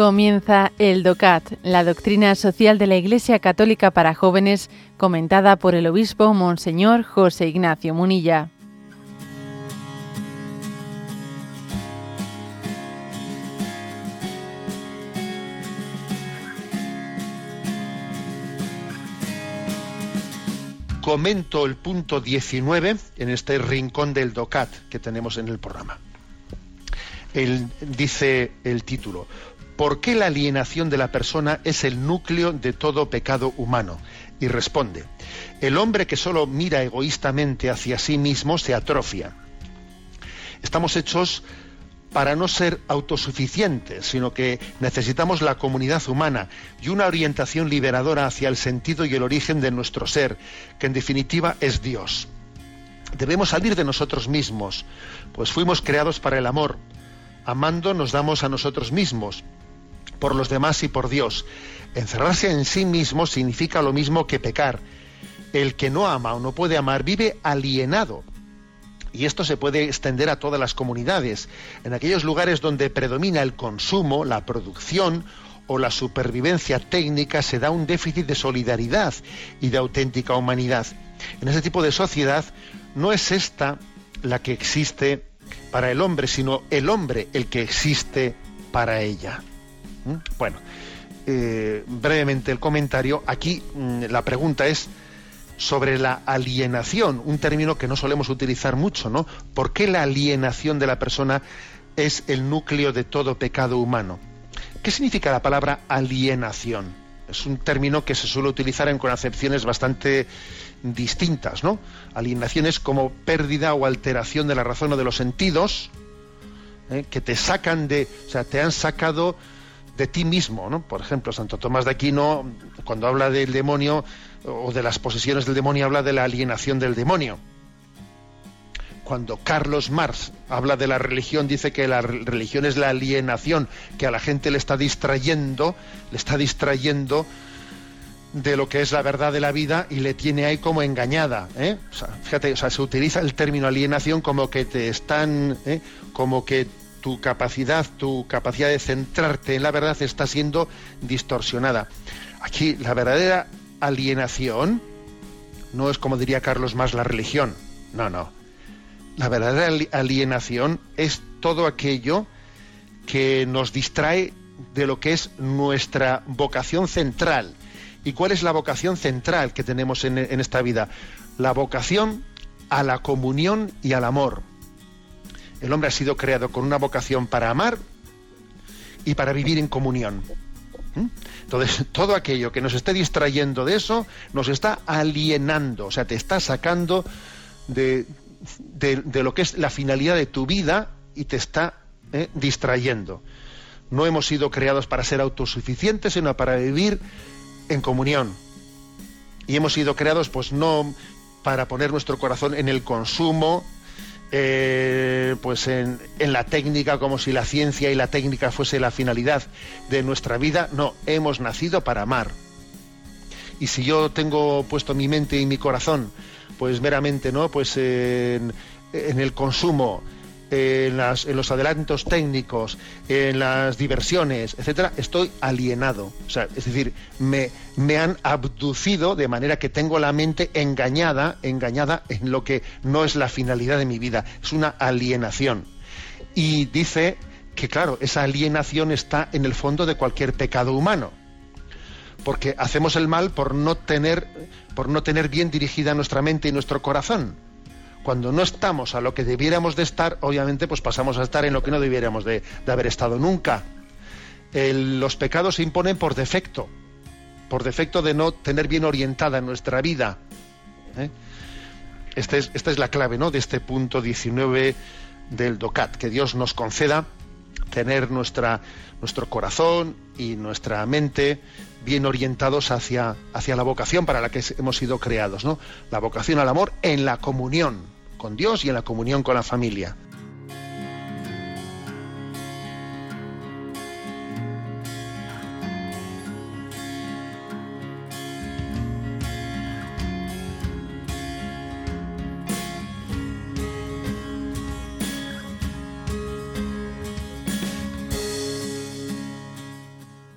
Comienza el DOCAT, la doctrina social de la Iglesia Católica para jóvenes, comentada por el obispo Monseñor José Ignacio Munilla. Comento el punto 19 en este rincón del DOCAT que tenemos en el programa. Él dice el título, ¿por qué la alienación de la persona es el núcleo de todo pecado humano? Y responde, el hombre que solo mira egoístamente hacia sí mismo se atrofia. Estamos hechos para no ser autosuficientes, sino que necesitamos la comunidad humana y una orientación liberadora hacia el sentido y el origen de nuestro ser, que en definitiva es Dios. Debemos salir de nosotros mismos, pues fuimos creados para el amor. Amando nos damos a nosotros mismos por los demás y por Dios. Encerrarse en sí mismo significa lo mismo que pecar. El que no ama o no puede amar vive alienado. Y esto se puede extender a todas las comunidades. En aquellos lugares donde predomina el consumo, la producción o la supervivencia técnica se da un déficit de solidaridad y de auténtica humanidad. En ese tipo de sociedad no es esta la que existe para el hombre, sino el hombre el que existe para ella. ¿Mm? Bueno, eh, brevemente el comentario. Aquí mm, la pregunta es sobre la alienación, un término que no solemos utilizar mucho, ¿no? ¿Por qué la alienación de la persona es el núcleo de todo pecado humano? ¿Qué significa la palabra alienación? Es un término que se suele utilizar en concepciones bastante distintas, ¿no? Alienación es como pérdida o alteración de la razón o de los sentidos, ¿eh? que te sacan de, o sea, te han sacado de ti mismo, ¿no? Por ejemplo, Santo Tomás de Aquino, cuando habla del demonio o de las posesiones del demonio, habla de la alienación del demonio. Cuando Carlos Marx habla de la religión, dice que la religión es la alienación, que a la gente le está distrayendo, le está distrayendo de lo que es la verdad de la vida y le tiene ahí como engañada. ¿eh? fíjate, o sea, se utiliza el término alienación como que te están, ¿eh? como que tu capacidad, tu capacidad de centrarte en la verdad está siendo distorsionada. Aquí la verdadera alienación no es como diría Carlos más la religión. No, no. La verdadera alienación es todo aquello que nos distrae de lo que es nuestra vocación central. ¿Y cuál es la vocación central que tenemos en, en esta vida? La vocación a la comunión y al amor. El hombre ha sido creado con una vocación para amar y para vivir en comunión. ¿Mm? Entonces, todo aquello que nos esté distrayendo de eso, nos está alienando, o sea, te está sacando de, lo que es la finalidad de tu vida y te está eh, distrayendo. No hemos sido creados para ser autosuficientes, sino para vivir en comunión. Y hemos sido creados, pues no para poner nuestro corazón en el consumo, eh, pues en, la técnica, como si la ciencia y la técnica fuese la finalidad de nuestra vida. No, hemos nacido para amar. Y si yo tengo puesto mi mente y mi corazón, pues meramente, ¿no? Pues en, en el consumo, en, los adelantos técnicos, en las diversiones, etcétera, estoy alienado. O sea, es decir, me, me han abducido de manera que tengo la mente engañada, engañada en lo que no es la finalidad de mi vida. Es una alienación. Y dice que, claro, esa alienación está en el fondo de cualquier pecado humano. Porque hacemos el mal por no tener, por no tener bien dirigida nuestra mente y nuestro corazón cuando no estamos a lo que debiéramos de estar, obviamente pues pasamos a estar en lo que no debiéramos de, haber estado nunca. los pecados se imponen por defecto, por defecto de no tener bien orientada nuestra vida. ¿eh? Esta, es, esta es la clave ¿no? de este punto 19 del DOCAT, que Dios nos conceda tener nuestra, nuestro corazón y nuestra mente bien orientados hacia, hacia la vocación para la que hemos sido creados, ¿no? La vocación al amor en la comunión con Dios y en la comunión con la familia.